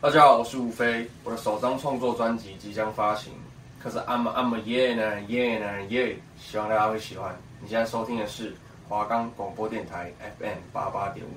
大家好，我是吴飞，我的首张创作专辑即将发行，可是 I'm I'm a yeah 呢 yeah 呢 yeah，希望大家会喜欢。你现在收听的是华冈广播电台 FM 八八点五，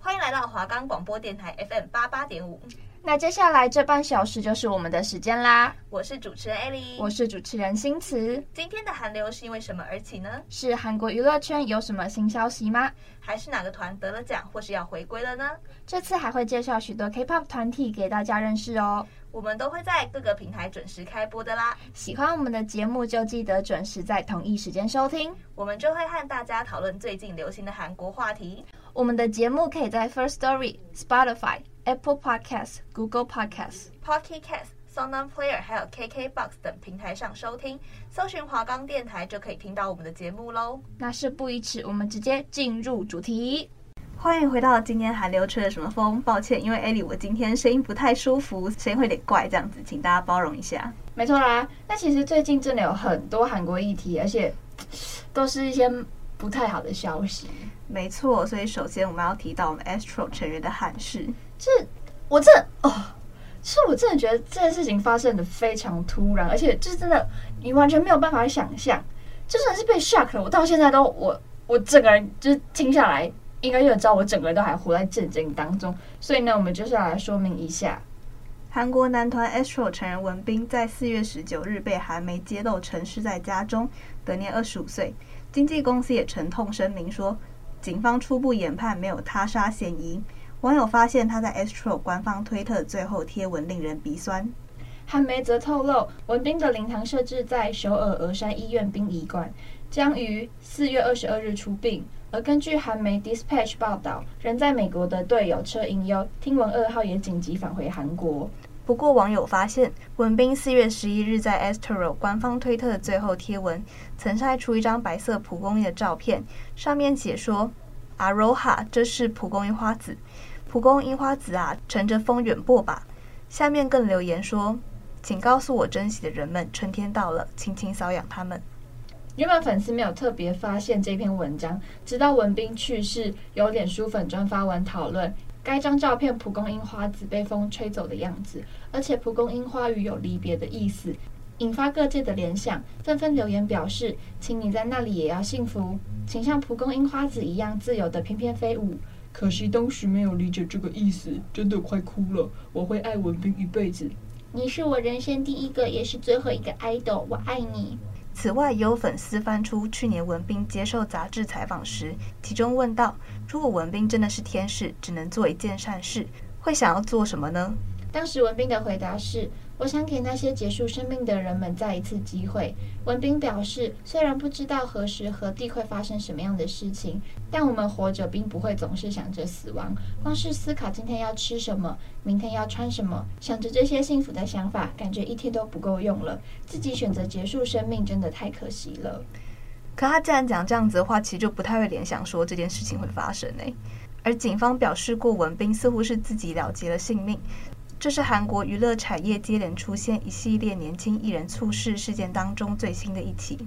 欢迎来到华冈广播电台 FM 八八点五。那接下来这半小时就是我们的时间啦。我是主持人艾莉，我是主持人新慈。今天的韩流是因为什么而起呢？是韩国娱乐圈有什么新消息吗？还是哪个团得了奖或是要回归了呢？这次还会介绍许多 K-pop 团体给大家认识哦。我们都会在各个平台准时开播的啦。喜欢我们的节目就记得准时在同一时间收听，我们就会和大家讨论最近流行的韩国话题。我们的节目可以在 First Story、Spotify。Apple Podcasts、Google Podcasts、Pocket Casts、SoundOn Player，还有 KKBox 等平台上收听，搜寻华冈电台就可以听到我们的节目喽。那事不宜迟，我们直接进入主题。欢迎回到今天韩流吹了什么风？抱歉，因为艾莉我今天声音不太舒服，声音会有点怪，这样子，请大家包容一下。没错啦，那其实最近真的有很多韩国议题，而且 都是一些不太好的消息。没错，所以首先我们要提到我们 Astro 成员的憾事。这我这哦，是我真的觉得这件事情发生的非常突然，而且就是真的你完全没有办法想象，就算是被 shock 了。我到现在都我我整个人就是听下来，应该就知道我整个人都还活在震惊当中。所以呢，我们就是要来说明一下，韩国男团 Astro 成员文彬在四月十九日被韩媒揭露沉尸在家中，得年二十五岁。经纪公司也沉痛声明说。警方初步研判没有他杀嫌疑。网友发现他在 Astro 官方推特最后贴文令人鼻酸。韩媒则透露，文斌的灵堂设置在首尔峨山医院殡仪馆，将于四月二十二日出殡。而根据韩媒 Dispatch 报道，人在美国的队友车银优听闻噩耗也紧急返回韩国。不过，网友发现文斌四月十一日在 Astro 官方推特的最后贴文，曾晒出一张白色蒲公英的照片，上面写说：“Aloha，这是蒲公英花籽，蒲公英花籽啊，乘着风远播吧。”下面更留言说：“请告诉我珍惜的人们，春天到了，轻轻搔痒他们。”原本粉丝没有特别发现这篇文章，直到文彬去世，有脸书粉专发文讨论。该张照片蒲公英花籽被风吹走的样子，而且蒲公英花语有离别的意思，引发各界的联想，纷纷留言表示：“请你在那里也要幸福，请像蒲公英花籽一样自由的翩翩飞舞。”可惜当时没有理解这个意思，真的快哭了。我会爱文彬一辈子，你是我人生第一个也是最后一个 idol，我爱你。此外，也有粉丝翻出去年文彬接受杂志采访时，其中问到：“如果文彬真的是天使，只能做一件善事，会想要做什么呢？”当时文彬的回答是。我想给那些结束生命的人们再一次机会。文彬表示，虽然不知道何时何地会发生什么样的事情，但我们活着并不会总是想着死亡。光是思考今天要吃什么，明天要穿什么，想着这些幸福的想法，感觉一天都不够用了。自己选择结束生命，真的太可惜了。可他既然讲这样子的话，其实就不太会联想说这件事情会发生呢。而警方表示过，文彬似乎是自己了结了性命。这是韩国娱乐产业接连出现一系列年轻艺人猝逝事件当中最新的一起。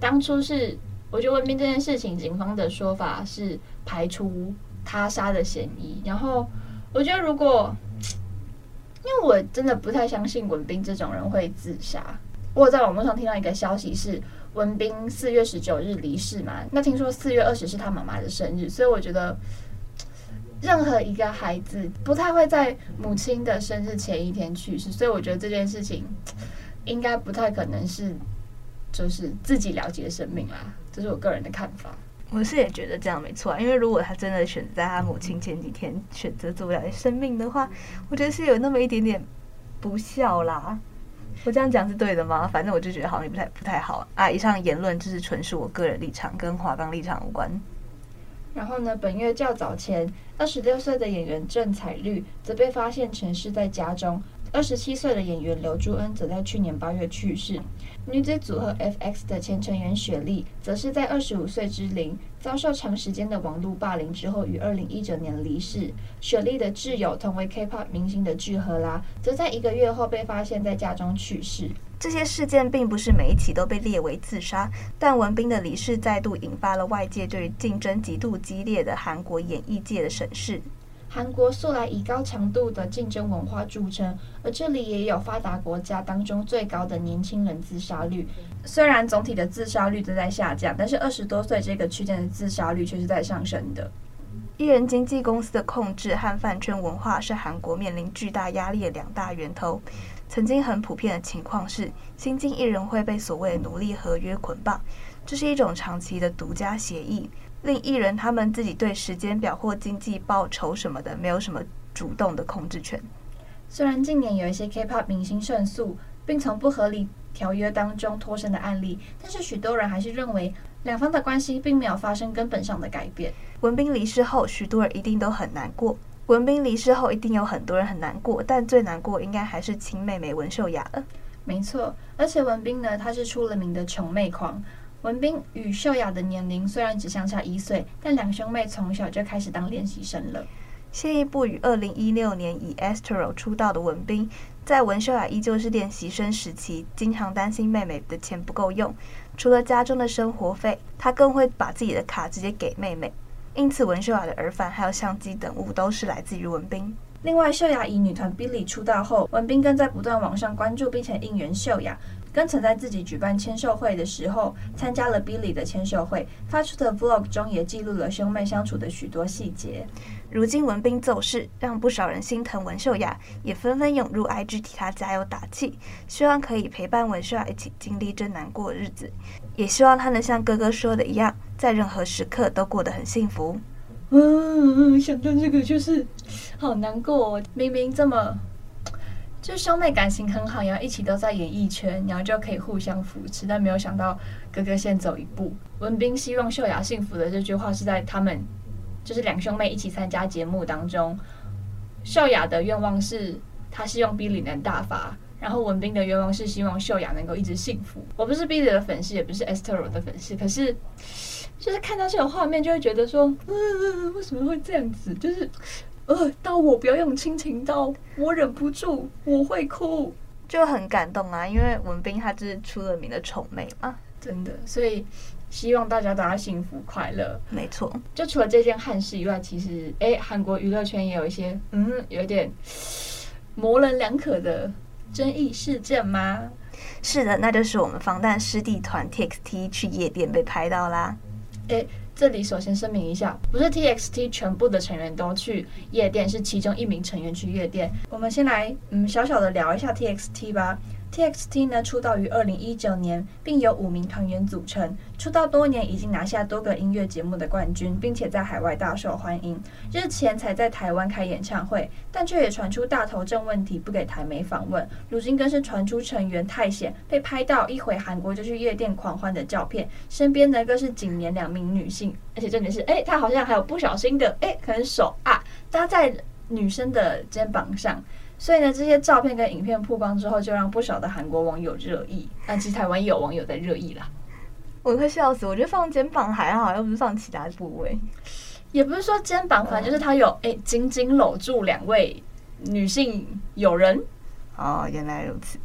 当初是我觉得文彬这件事情，警方的说法是排除他杀的嫌疑。然后我觉得，如果因为我真的不太相信文彬这种人会自杀。我在网络上听到一个消息是，文彬四月十九日离世嘛。那听说四月二十是他妈妈的生日，所以我觉得。任何一个孩子不太会在母亲的生日前一天去世，所以我觉得这件事情应该不太可能是就是自己了结生命啦，这是我个人的看法。我是也觉得这样没错啊，因为如果他真的选择在他母亲前几天选择做了生命的话，我觉得是有那么一点点不孝啦。我这样讲是对的吗？反正我就觉得好像也不太不太好啊。以上言论就是纯属我个人立场，跟华冈立场无关。然后呢，本月较早前，二十六岁的演员郑采绿则被发现陈尸在家中；二十七岁的演员刘珠恩则在去年八月去世。女子组合 FX 的前成员雪莉，则是在二十五岁之龄遭受长时间的网络霸凌之后，于二零一九年离世。雪莉的挚友，同为 K-pop 明星的具荷拉，则在一个月后被发现在家中去世。这些事件并不是每一起都被列为自杀，但文彬的离世再度引发了外界对竞争极度激烈的韩国演艺界的审视。韩国素来以高强度的竞争文化著称，而这里也有发达国家当中最高的年轻人自杀率。虽然总体的自杀率都在下降，但是二十多岁这个区间的自杀率却是在上升的。艺人经纪公司的控制和饭圈文化是韩国面临巨大压力的两大源头。曾经很普遍的情况是，新进艺人会被所谓的奴隶合约捆绑，这是一种长期的独家协议，令艺人他们自己对时间表或经济报酬什么的没有什么主动的控制权。虽然近年有一些 K-pop 明星胜诉，并从不合理条约当中脱身的案例，但是许多人还是认为两方的关系并没有发生根本上的改变。文彬离世后，许多人一定都很难过。文彬离世后，一定有很多人很难过，但最难过应该还是亲妹妹文秀雅了。没错，而且文彬呢，他是出了名的穷妹狂。文彬与秀雅的年龄虽然只相差一岁，但两兄妹从小就开始当练习生了。先一步于二零一六年以 Astro 出道的文彬，在文秀雅依旧是练习生时期，经常担心妹妹的钱不够用，除了家中的生活费，他更会把自己的卡直接给妹妹。因此，文秀雅的耳返还有相机等物都是来自于文彬。另外，秀雅以女团 Billie 出道后，文彬更在不断网上关注并且应援秀雅，更曾在自己举办签售会的时候参加了 Billie 的签售会，发出的 Vlog 中也记录了兄妹相处的许多细节。如今文彬走势，让不少人心疼文秀雅，也纷纷涌入 IG 替她加油打气，希望可以陪伴文秀雅一起经历这难过的日子，也希望他能像哥哥说的一样，在任何时刻都过得很幸福。嗯，想到这个就是好难过哦，明明这么就兄妹感情很好，然后一起都在演艺圈，然后就可以互相扶持，但没有想到哥哥先走一步。文彬希望秀雅幸福的这句话是在他们。就是两兄妹一起参加节目当中，秀雅的愿望是她希望 Billie 能大发，然后文斌的愿望是希望秀雅能够一直幸福。我不是 Billie 的粉丝，也不是 Esther 的粉丝，可是 就是看到这种画面就会觉得说，嗯，为什么会这样子？就是呃，到我不要用亲情刀我忍不住我会哭，就很感动啊，因为文斌他就是出了名的宠妹嘛，真的，所以。希望大家都要幸福快乐。没错，就除了这件憾事以外，其实哎，韩国娱乐圈也有一些嗯，有点模棱两可的争议事件吗？是的，那就是我们防弹师弟团 TXT 去夜店被拍到啦。哎，这里首先声明一下，不是 TXT 全部的成员都去夜店，是其中一名成员去夜店。我们先来嗯，小小的聊一下 TXT 吧。TXT 呢，出道于二零一九年，并由五名团员组成。出道多年，已经拿下多个音乐节目的冠军，并且在海外大受欢迎。日前才在台湾开演唱会，但却也传出大头症问题，不给台媒访问。如今更是传出成员太显被拍到一回韩国就去夜店狂欢的照片，身边呢更是紧连两名女性，而且重点是，哎，他好像还有不小心的，哎，可能手啊搭在女生的肩膀上。所以呢，这些照片跟影片曝光之后，就让不少的韩国网友热议。但其实台湾也有网友在热议啦。我快笑死！我觉得放肩膀还好，又不是放其他部位。也不是说肩膀，反正就是他有哎，紧紧搂住两位女性友人。哦，原来如此。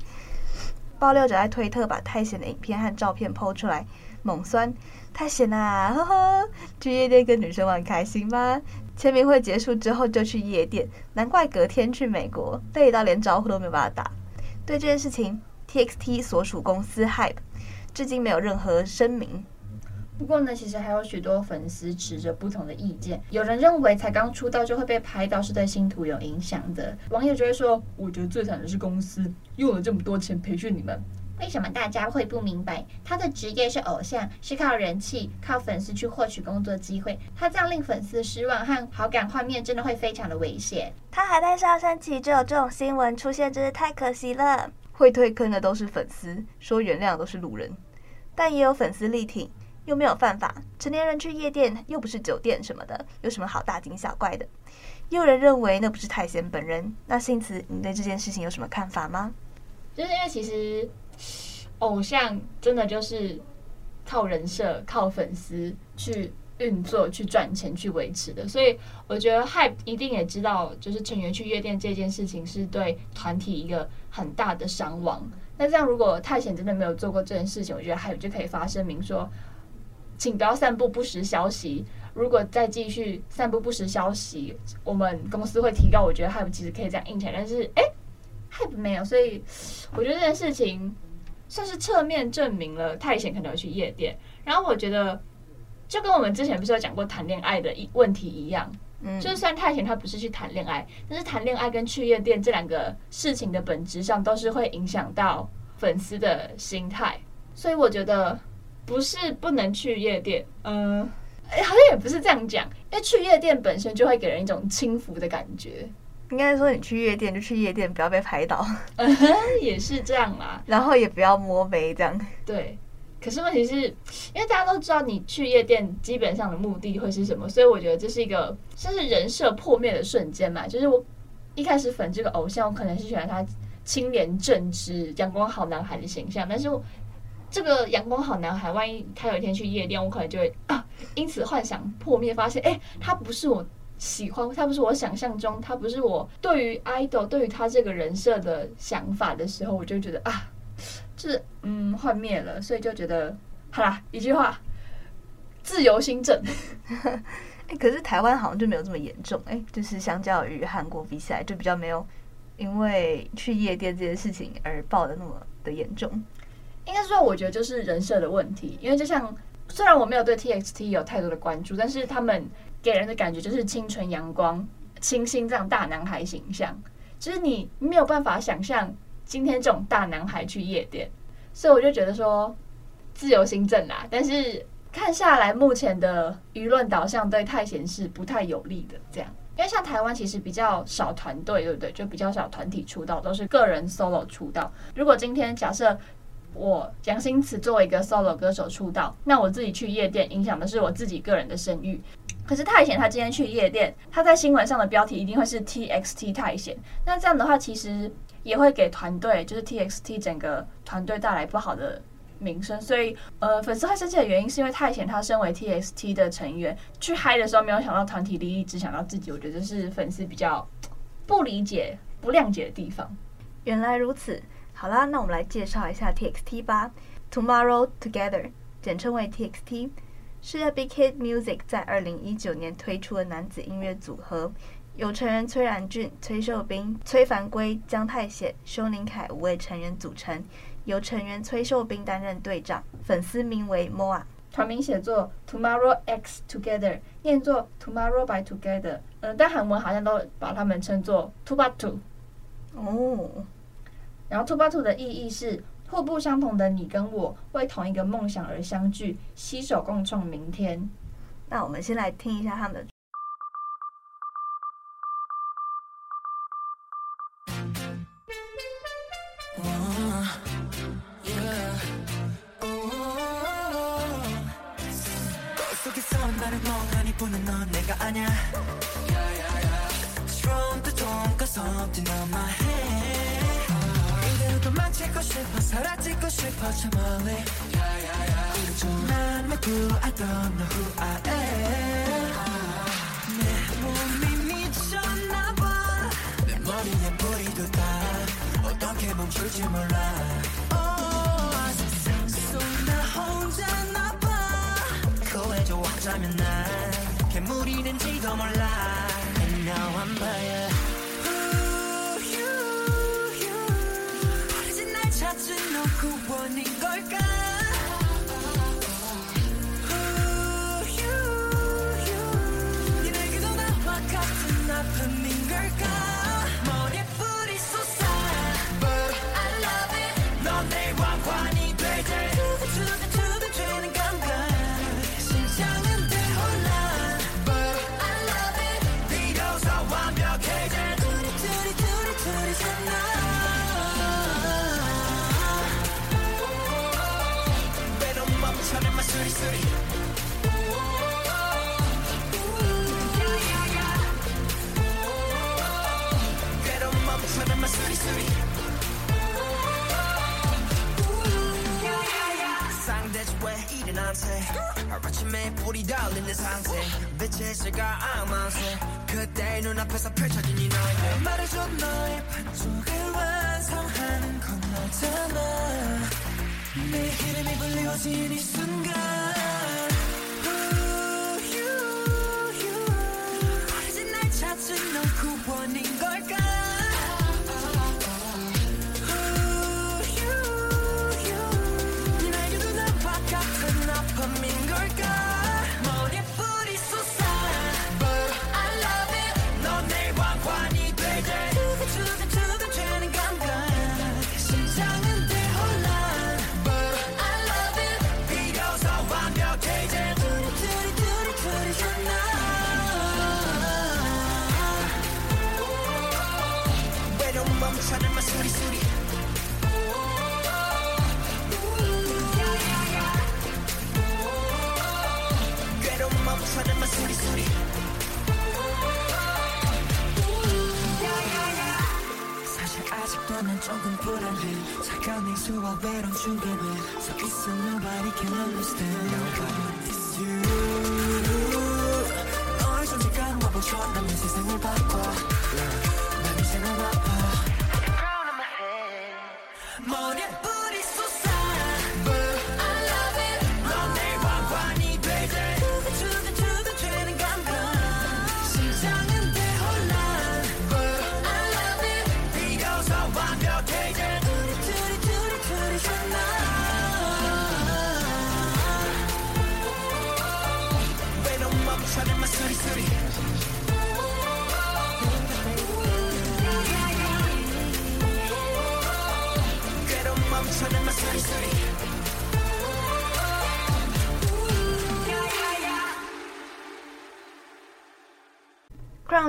爆料者在推特把泰贤的影片和照片 PO 出来，猛酸泰贤啊，呵呵，去夜店跟女生玩开心吗？签名会结束之后就去夜店，难怪隔天去美国累到连招呼都没办法打。对这件事情，TXT 所属公司 Hype 至今没有任何声明。不过呢，其实还有许多粉丝持着不同的意见。有人认为才刚出道就会被拍到是对星途有影响的，网友就会说：“我觉得最惨的是公司用了这么多钱培训你们。”为什么大家会不明白？他的职业是偶像，是靠人气、靠粉丝去获取工作机会。他这样令粉丝失望和好感画面，真的会非常的危险。他还在上升期就有这种新闻出现，真是太可惜了。会退坑的都是粉丝，说原谅都是路人，但也有粉丝力挺，又没有犯法。成年人去夜店又不是酒店什么的，有什么好大惊小怪的？也有人认为那不是太贤本人。那幸慈，你对这件事情有什么看法吗？就是因为其实。偶像真的就是靠人设、靠粉丝去运作、去赚钱、去维持的，所以我觉得 HYBE 一定也知道，就是成员去夜店这件事情是对团体一个很大的伤亡。那这样，如果泰显真的没有做过这件事情，我觉得 HYBE 就可以发声明说，请不要散布不实消息。如果再继续散布不实消息，我们公司会提高。我觉得 Hype 其实可以这样硬起来，但是哎，Hype 没有，所以我觉得这件事情算是侧面证明了太贤可能有去夜店。然后我觉得就跟我们之前不是有讲过谈恋爱的一问题一样，嗯，就是算太贤他不是去谈恋爱，但是谈恋爱跟去夜店这两个事情的本质上都是会影响到粉丝的心态，所以我觉得不是不能去夜店，嗯、好像也不是这样讲，因为去夜店本身就会给人一种轻浮的感觉。应该说，你去夜店就去夜店，不要被拍到。嗯，也是这样啦。然后也不要摸杯这样。对。可是问题是，因为大家都知道你去夜店基本上的目的会是什么，所以我觉得这是一个算是人设破灭的瞬间嘛。就是我一开始粉这个偶像，我可能是喜欢他清廉正直、阳光好男孩的形象，但是我。这个阳光好男孩，万一他有一天去夜店，我可能就会啊，因此幻想破灭，发现哎，他不是我喜欢，他不是我想象中，他不是我对于 idol 对于他这个人设的想法的时候，我就觉得啊，就是嗯幻灭了，所以就觉得好啦，一句话，自由新政。哎，可是台湾好像就没有这么严重，哎，就是相较于韩国比起来，就比较没有因为去夜店这件事情而爆的那么的严重。应该说，我觉得就是人设的问题。因为就像，虽然我没有对 TXT 有太多的关注，但是他们给人的感觉就是清纯阳光、清新这样大男孩形象，就是你没有办法想象今天这种大男孩去夜店，所以我就觉得说自由心证啦。但是看下来，目前的舆论导向对太贤是不太有利的。这样，因为像台湾其实比较少团队，对不对？就比较少团体出道，都是个人 solo 出道。如果今天假设我杨星驰作为一个 solo 歌手出道，那我自己去夜店，影响的是我自己个人的声誉。可是太贤他今天去夜店，他在新闻上的标题一定会是 TXT 太贤。那这样的话，其实也会给团队，就是 TXT 整个团队带来不好的名声。所以，呃，粉丝会生气的原因是因为太贤他身为 TXT 的成员，去嗨的时候没有想到团体利益，只想到自己。我觉得是粉丝比较不理解、不谅解的地方。原来如此。好啦，那我们来介绍一下 TXT 吧。Tomorrow Together，简称为 TXT，是 Big Hit Music 在二零一九年推出的男子音乐组合，由成员崔然俊、崔秀彬、崔凡圭、姜泰显、修宁凯五位成员组成，由成员崔秀彬担任队长，粉丝名为 MOA，团名写作 Tomorrow X Together，念作 Tomorrow by Together，嗯、呃，但韩文好像都把他们称作 Two-but-Two。哦。然后 two by two 的意义是互不相同的你跟我，为同一个梦想而相聚，携手共创明天。那我们先来听一下他们。 사라 찍고 싶어 저 멀리. 좀만 먹고 그 I don't know who I am. 내 몸이 미쳤나봐. 내 머리에 불이 돋아 어떻게 멈출지 몰라. Oh, 세상 속나 혼자나 봐. 그왜 좋아하자면 난 괴물이 된지도 몰라. And now I'm by 구원인 걸까?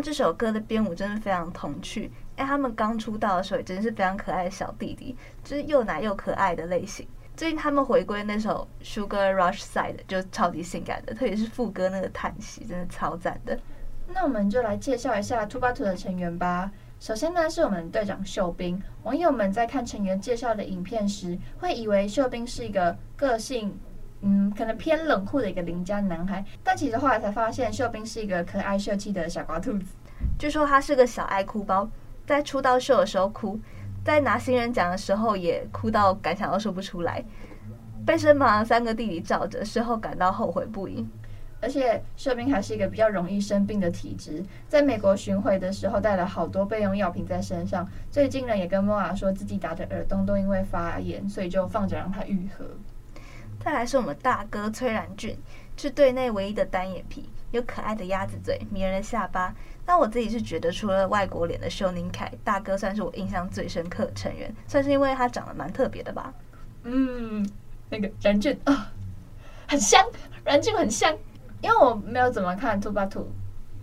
这首歌的编舞真的非常童趣，哎，他们刚出道的时候也真是非常可爱的小弟弟，就是又奶又可爱的类型。最近他们回归那首 Sugar Rush Side 就超级性感的，特别是副歌那个叹息，真的超赞的。那我们就来介绍一下 Two by Two 的成员吧。首先呢，是我们队长秀彬。网友们在看成员介绍的影片时，会以为秀彬是一个个性，嗯，可能偏冷酷的一个邻家男孩。但其实后来才发现，秀彬是一个可爱秀气的小瓜兔子。据说他是个小爱哭包，在出道秀的时候哭，在拿新人奖的时候也哭到感想都说不出来，被身旁三个弟弟罩着，事后感到后悔不已。而且秀彬还是一个比较容易生病的体质，在美国巡回的时候带了好多备用药品在身上。最近呢，也跟 MOA 说自己打的耳洞都因为发炎，所以就放着让它愈合。再来是我们大哥崔然俊，是队内唯一的单眼皮，有可爱的鸭子嘴、迷人的下巴。那我自己是觉得，除了外国脸的修宁凯，大哥算是我印象最深刻的成员，算是因为他长得蛮特别的吧。嗯，那个然俊啊，很香，然俊很香。因为我没有怎么看 Two by Two，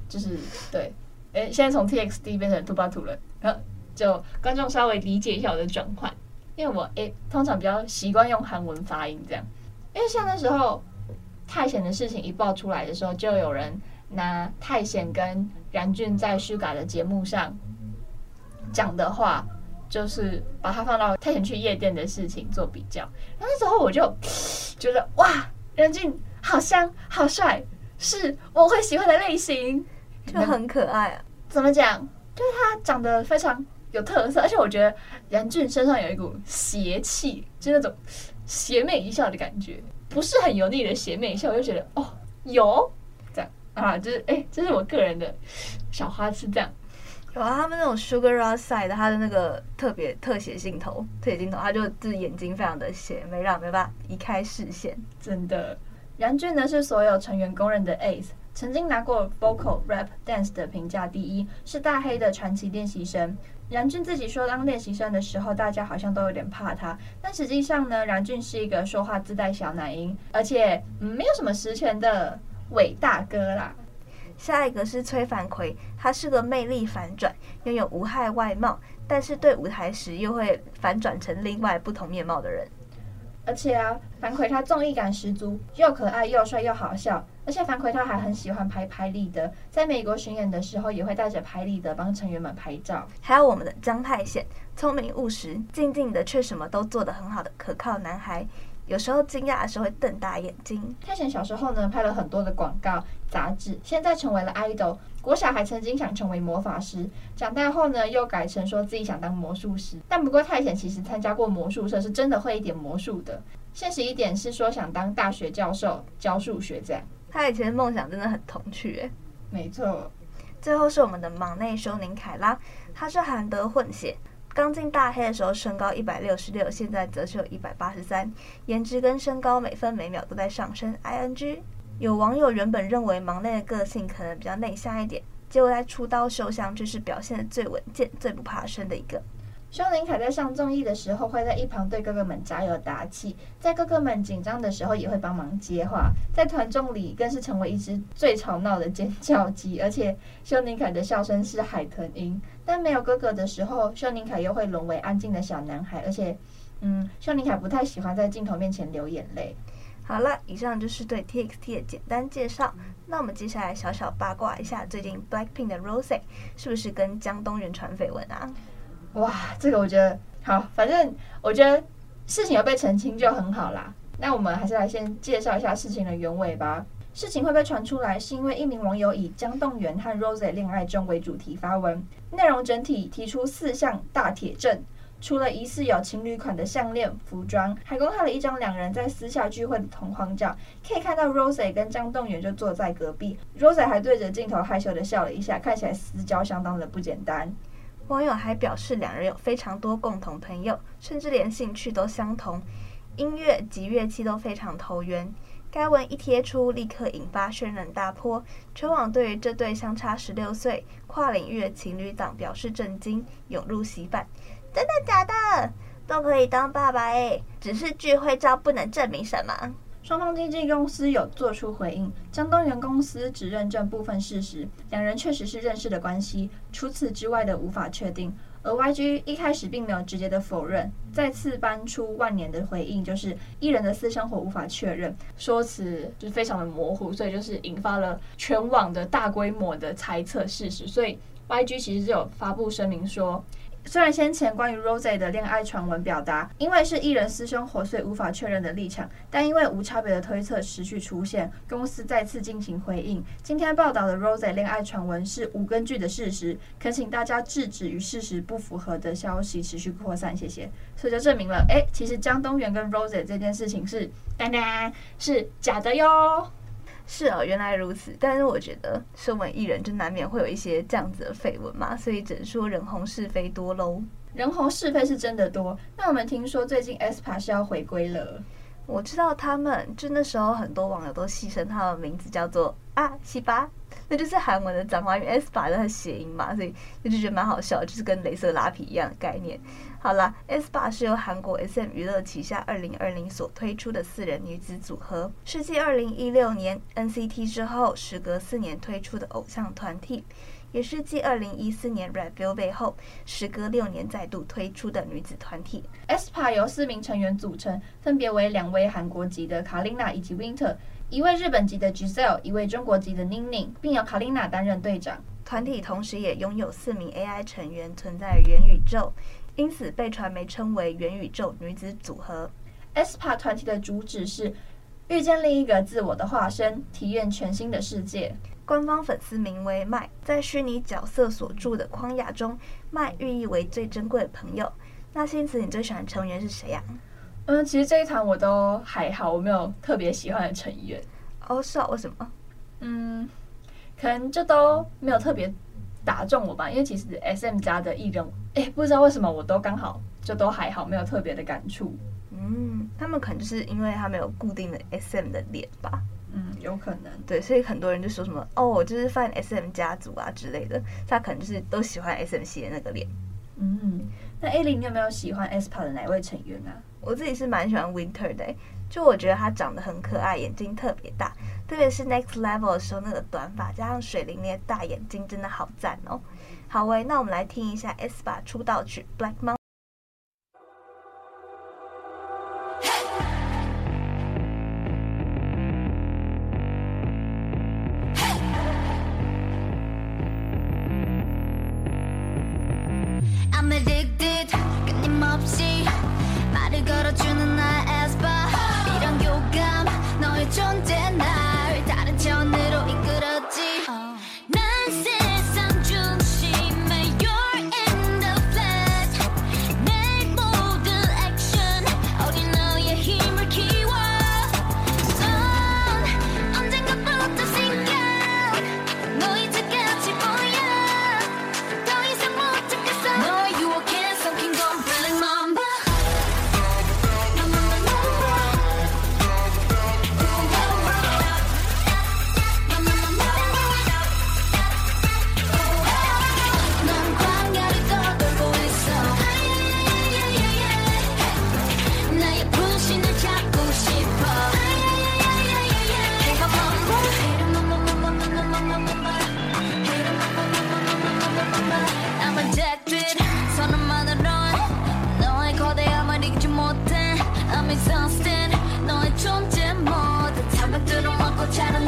就是对，诶，现在从 TXT 变成 Two by Two 了，然后就观众稍微理解一下我的转换，因为我诶通常比较习惯用韩文发音这样，因为像那时候泰贤的事情一爆出来的时候，就有人拿泰贤跟然俊在 Suga 的节目上讲的话，就是把他放到泰贤去夜店的事情做比较，然后那时候我就觉得哇，然俊。好香，好帅，是我会喜欢的类型，就很可爱啊。怎么讲？就是他长得非常有特色，而且我觉得然俊身上有一股邪气，就那种邪魅一笑的感觉，不是很油腻的邪魅一笑，我就觉得哦，有这样啊，就是哎、欸，这是我个人的小花痴这样。有啊，他们那种 Sugar Rush Side 的，他的那个特别特写镜头，特写镜头，他就就是眼睛非常的邪魅，让没办法移开视线，真的。然俊呢，是所有成员公认的 Ace，曾经拿过 Vocal、Rap、Dance 的评价第一，是大黑的传奇练习生。然俊自己说，当练习生的时候，大家好像都有点怕他，但实际上呢，然俊是一个说话自带小奶音，而且、嗯、没有什么实权的伟大哥啦。下一个是崔凡奎，他是个魅力反转，拥有无害外貌，但是对舞台时又会反转成另外不同面貌的人。而且啊，樊奎他综艺感十足，又可爱又帅又好笑。而且樊奎他还很喜欢拍拍立得，在美国巡演的时候也会带着拍立得帮成员们拍照。还有我们的姜太显，聪明务实、静静的却什么都做得很好的可靠男孩。有时候惊讶的时候会瞪大眼睛。泰贤小时候呢，拍了很多的广告杂志，现在成为了 idol。国小还曾经想成为魔法师，长大后呢，又改成说自己想当魔术师。但不过泰显其实参加过魔术社，是真的会一点魔术的。现实一点是说想当大学教授，教数学这样。他以前的梦想真的很童趣诶。没错。最后是我们的忙内修宁凯拉，他是韩德混血。刚进大黑的时候，身高一百六十六，现在则是有一百八十三，颜值跟身高每分每秒都在上升。ing 有网友原本认为忙内的个性可能比较内向一点，结果在出道秀上就是表现的最稳健、最不怕生的一个。萧宁凯在上综艺的时候，会在一旁对哥哥们加油打气，在哥哥们紧张的时候，也会帮忙接话，在团众里更是成为一只最吵闹的尖叫鸡。而且，萧宁凯的笑声是海豚音。但没有哥哥的时候，萧宁凯又会沦为安静的小男孩。而且，嗯，萧宁凯不太喜欢在镜头面前流眼泪。好了，以上就是对 TXT 的简单介绍。那我们接下来小小八卦一下，最近 BLACKPINK 的 Rosé 是不是跟江东人传绯闻啊？哇，这个我觉得好，反正我觉得事情有被澄清就很好啦。那我们还是来先介绍一下事情的原委吧。事情会被传出来，是因为一名网友以姜栋元和 Rose 恋爱中为主题发文，内容整体提出四项大铁证，除了疑似有情侣款的项链、服装，还公开了一张两人在私下聚会的同框照，可以看到 Rose 跟姜栋元就坐在隔壁，Rose 还对着镜头害羞的笑了一下，看起来私交相当的不简单。网友还表示，两人有非常多共同朋友，甚至连兴趣都相同，音乐及乐器都非常投缘。该文一贴出，立刻引发轩然大波，全网对于这对相差十六岁跨领域的情侣档表示震惊，涌入洗版。真的假的？都可以当爸爸诶，只是聚会照不能证明什么。双方经纪公司有做出回应，姜东源公司只认证部分事实，两人确实是认识的关系，除此之外的无法确定。而 YG 一开始并没有直接的否认，再次搬出万年的回应，就是艺人的私生活无法确认，说辞就是非常的模糊，所以就是引发了全网的大规模的猜测事实。所以 YG 其实是有发布声明说。虽然先前关于 Rose 的恋爱传闻表达，因为是艺人私生活，所以无法确认的立场，但因为无差别的推测持续出现，公司再次进行回应。今天报道的 Rose 恋爱传闻是无根据的事实，恳请大家制止与事实不符合的消息持续扩散，谢谢。所以就证明了，哎，其实江东元跟 Rose 这件事情是当当是假的哟。是哦，原来如此。但是我觉得，身为艺人，就难免会有一些这样子的绯闻嘛，所以只能说人红是非多喽。人红是非是真的多。那我们听说最近 aespa 是要回归了，我知道他们就那时候很多网友都戏称他的名字叫做啊西巴，那就是韩文的脏话，因为 aespa 的谐音嘛，所以就觉得蛮好笑，就是跟镭射拉皮一样的概念。好了，aespa 是由韩国 SM 娱乐旗下二零二零所推出的四人女子组合，是继二零一六年 NCT 之后，时隔四年推出的偶像团体，也是继二零一四年 Red Velvet 后，时隔六年再度推出的女子团体。aespa 由四名成员组成，分别为两位韩国籍的 Karina 以及 Winter，一位日本籍的 Giselle，一位中国籍的宁宁，并由 Karina 担任队长。团体同时也拥有四名 AI 成员，存在元宇宙。因此被传媒称为元宇宙女子组合。aespa 团体的主旨是遇见另一个自我的化身，体验全新的世界。官方粉丝名为麦，在虚拟角色所住的框架中，麦寓意为最珍贵的朋友。那星子，你最喜欢的成员是谁呀？嗯，其实这一团我都还好，我没有特别喜欢的成员。哦，是啊，为什么？嗯，可能这都没有特别。打中我吧，因为其实 S M 家的艺人，哎，不知道为什么我都刚好就都还好，没有特别的感触。嗯，他们可能就是因为他没有固定的 S M 的脸吧。嗯，有可能。对，所以很多人就说什么哦，我就是 fan S M 家族啊之类的，他可能就是都喜欢 S M 系的那个脸。嗯，那 A 零你有没有喜欢 aespa 的哪位成员啊？我自己是蛮喜欢 Winter 的，就我觉得他长得很可爱，眼睛特别大。特别是 Next Level 的时候，那个短发加上水灵灵的大眼睛，真的好赞哦！好喂，那我们来听一下 S 吧出道曲《Black Mountain》。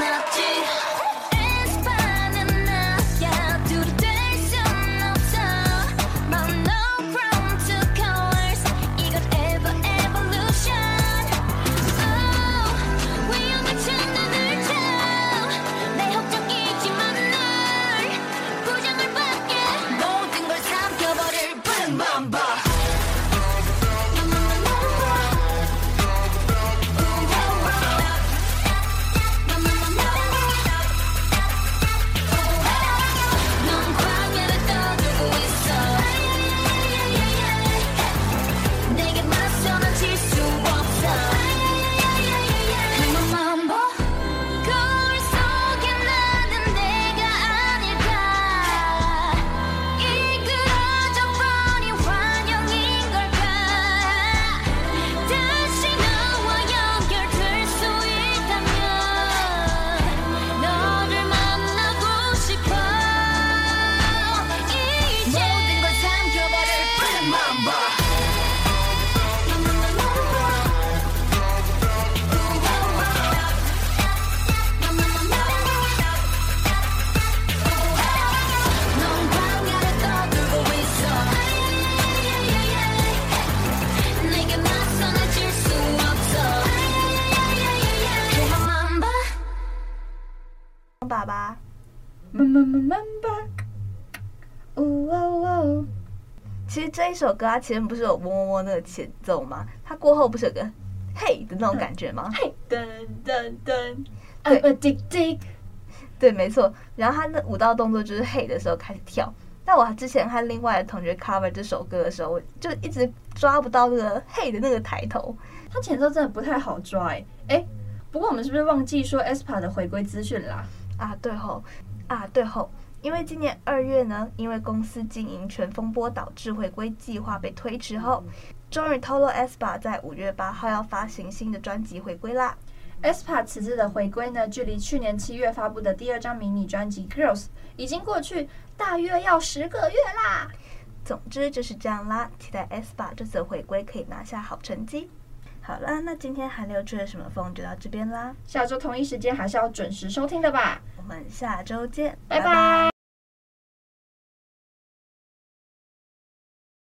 minutes. 这一首歌它前面不是有嗡嗡嗡那个前奏吗？它过后不是有个嘿的那种感觉吗？嘿，噔噔噔，对，I'm addicted。对，没错。然后他那舞蹈动作就是嘿的时候开始跳。但我之前和另外的同学 cover 这首歌的时候，我就一直抓不到那个嘿的那个抬头。它前奏真的不太好抓哎哎。不过我们是不是忘记说 aespa 的回归资讯啦？啊，对吼，啊对吼。因为今年二月呢，因为公司经营全风波导致回归计划被推迟后，终于透露 aespa 在五月八号要发行新的专辑回归啦。aespa 此次的回归呢，距离去年七月发布的第二张迷你专辑 Girls 已经过去大约要十个月啦。总之就是这样啦，期待 aespa 这次回归可以拿下好成绩。好啦，那今天韩流吹了什么风就到这边啦。下周同一时间还是要准时收听的吧。我们下周见，拜拜。